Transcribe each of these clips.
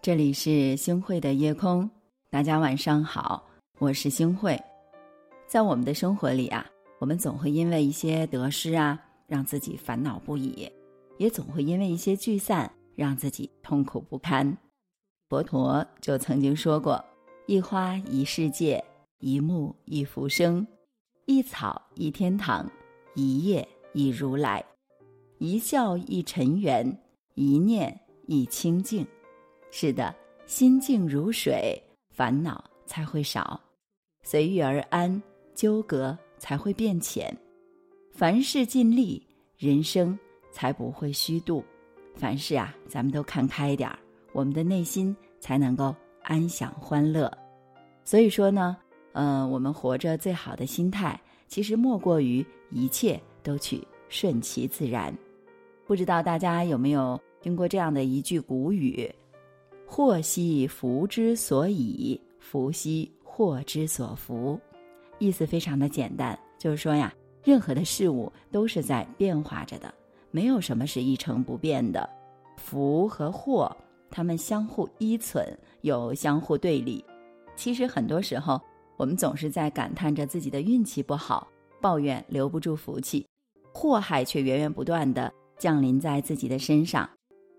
这里是星慧的夜空，大家晚上好，我是星慧。在我们的生活里啊，我们总会因为一些得失啊，让自己烦恼不已，也总会因为一些聚散，让自己痛苦不堪。佛陀就曾经说过：“一花一世界，一木一浮生，一草一天堂，一叶一如来，一笑一尘缘，一念一清净。”是的，心静如水，烦恼才会少；随遇而安，纠葛才会变浅。凡事尽力，人生才不会虚度。凡事啊，咱们都看开点儿，我们的内心才能够安享欢乐。所以说呢，嗯，我们活着最好的心态，其实莫过于一切都去顺其自然。不知道大家有没有听过这样的一句古语？祸兮福之所以，福兮祸之所伏。意思非常的简单，就是说呀，任何的事物都是在变化着的，没有什么是一成不变的。福和祸，它们相互依存，又相互对立。其实很多时候，我们总是在感叹着自己的运气不好，抱怨留不住福气，祸害却源源不断的降临在自己的身上。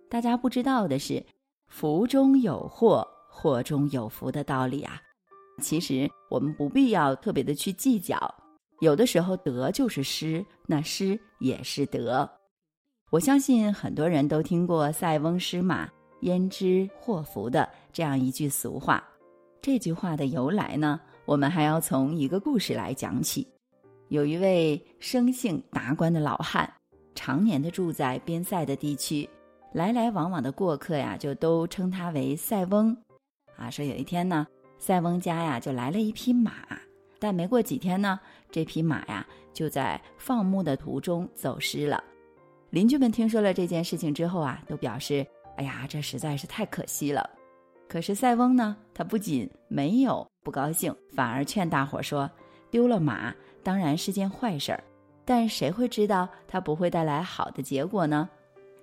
大家不知道的是。福中有祸，祸中有福的道理啊，其实我们不必要特别的去计较。有的时候得就是失，那失也是得。我相信很多人都听过“塞翁失马，焉知祸福”的这样一句俗话。这句话的由来呢，我们还要从一个故事来讲起。有一位生性达观的老汉，常年的住在边塞的地区。来来往往的过客呀，就都称他为塞翁，啊，说有一天呢，塞翁家呀就来了一匹马，但没过几天呢，这匹马呀就在放牧的途中走失了。邻居们听说了这件事情之后啊，都表示：“哎呀，这实在是太可惜了。”可是塞翁呢，他不仅没有不高兴，反而劝大伙说：“丢了马当然是件坏事儿，但谁会知道它不会带来好的结果呢？”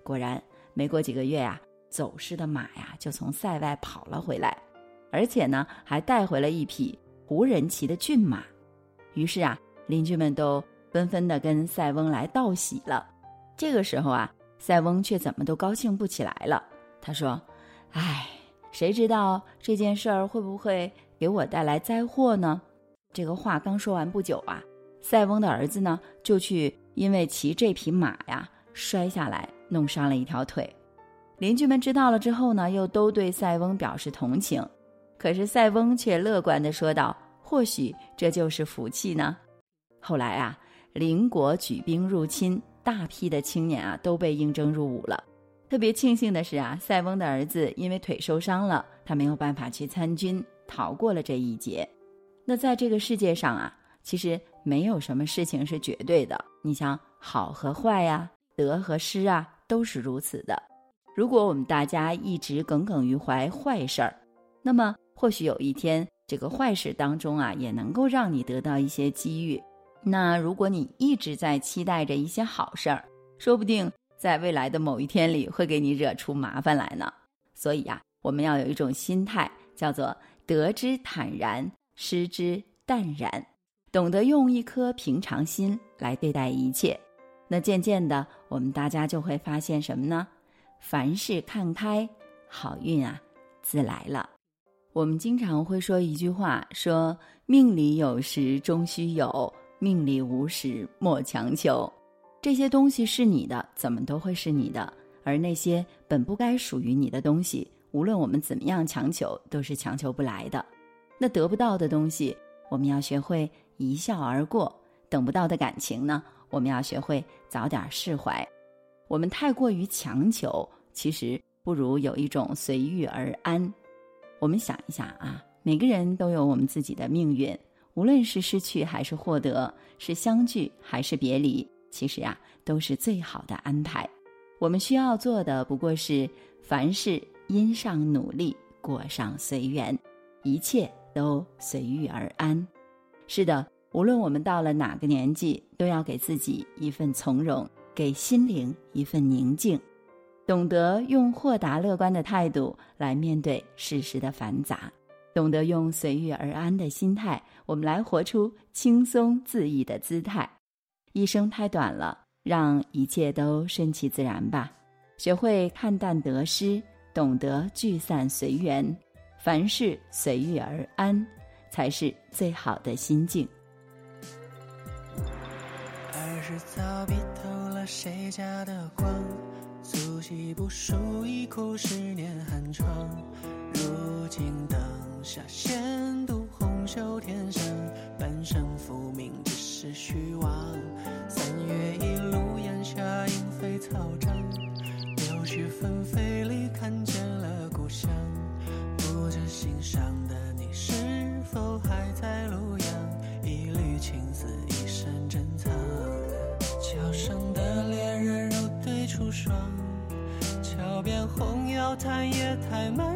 果然。没过几个月呀，走失的马呀就从塞外跑了回来，而且呢还带回了一匹无人骑的骏马。于是啊，邻居们都纷纷的跟塞翁来道喜了。这个时候啊，塞翁却怎么都高兴不起来了。他说：“唉，谁知道这件事儿会不会给我带来灾祸呢？”这个话刚说完不久啊，塞翁的儿子呢就去因为骑这匹马呀摔下来。弄伤了一条腿，邻居们知道了之后呢，又都对塞翁表示同情。可是塞翁却乐观地说道：“或许这就是福气呢。”后来啊，邻国举兵入侵，大批的青年啊都被应征入伍了。特别庆幸的是啊，塞翁的儿子因为腿受伤了，他没有办法去参军，逃过了这一劫。那在这个世界上啊，其实没有什么事情是绝对的。你像好和坏呀，得和失啊。都是如此的。如果我们大家一直耿耿于怀坏事儿，那么或许有一天，这个坏事当中啊，也能够让你得到一些机遇。那如果你一直在期待着一些好事儿，说不定在未来的某一天里会给你惹出麻烦来呢。所以呀，我们要有一种心态，叫做得之坦然，失之淡然，懂得用一颗平常心来对待一切。那渐渐的，我们大家就会发现什么呢？凡事看开，好运啊，自来了。我们经常会说一句话，说命里有时终须有，命里无时莫强求。这些东西是你的，怎么都会是你的；而那些本不该属于你的东西，无论我们怎么样强求，都是强求不来的。那得不到的东西，我们要学会一笑而过；等不到的感情呢？我们要学会早点释怀，我们太过于强求，其实不如有一种随遇而安。我们想一想啊，每个人都有我们自己的命运，无论是失去还是获得，是相聚还是别离，其实呀，都是最好的安排。我们需要做的不过是凡事因上努力，果上随缘，一切都随遇而安。是的。无论我们到了哪个年纪，都要给自己一份从容，给心灵一份宁静。懂得用豁达乐观的态度来面对世事的繁杂，懂得用随遇而安的心态，我们来活出轻松自意的姿态。一生太短了，让一切都顺其自然吧。学会看淡得失，懂得聚散随缘，凡事随遇而安，才是最好的心境。早笔偷了谁家的光？粗细不输一哭十年寒窗，如今灯下闲读红袖添香，半生浮名只是虚妄。三月一路烟霞莺飞草长，柳絮纷飞太也太慢。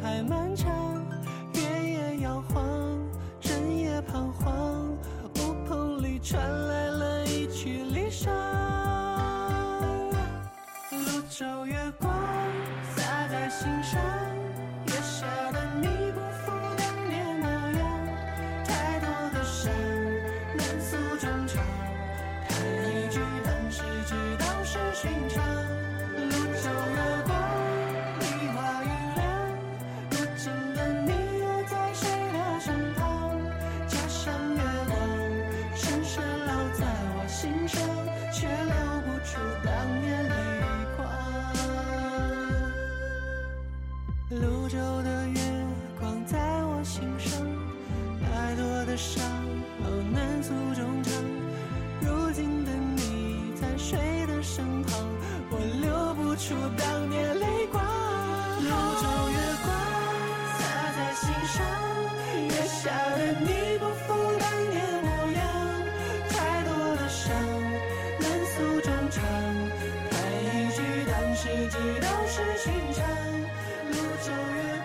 太漫长。月也摇晃，人也彷徨。屋棚里传只道是寻常，路走远。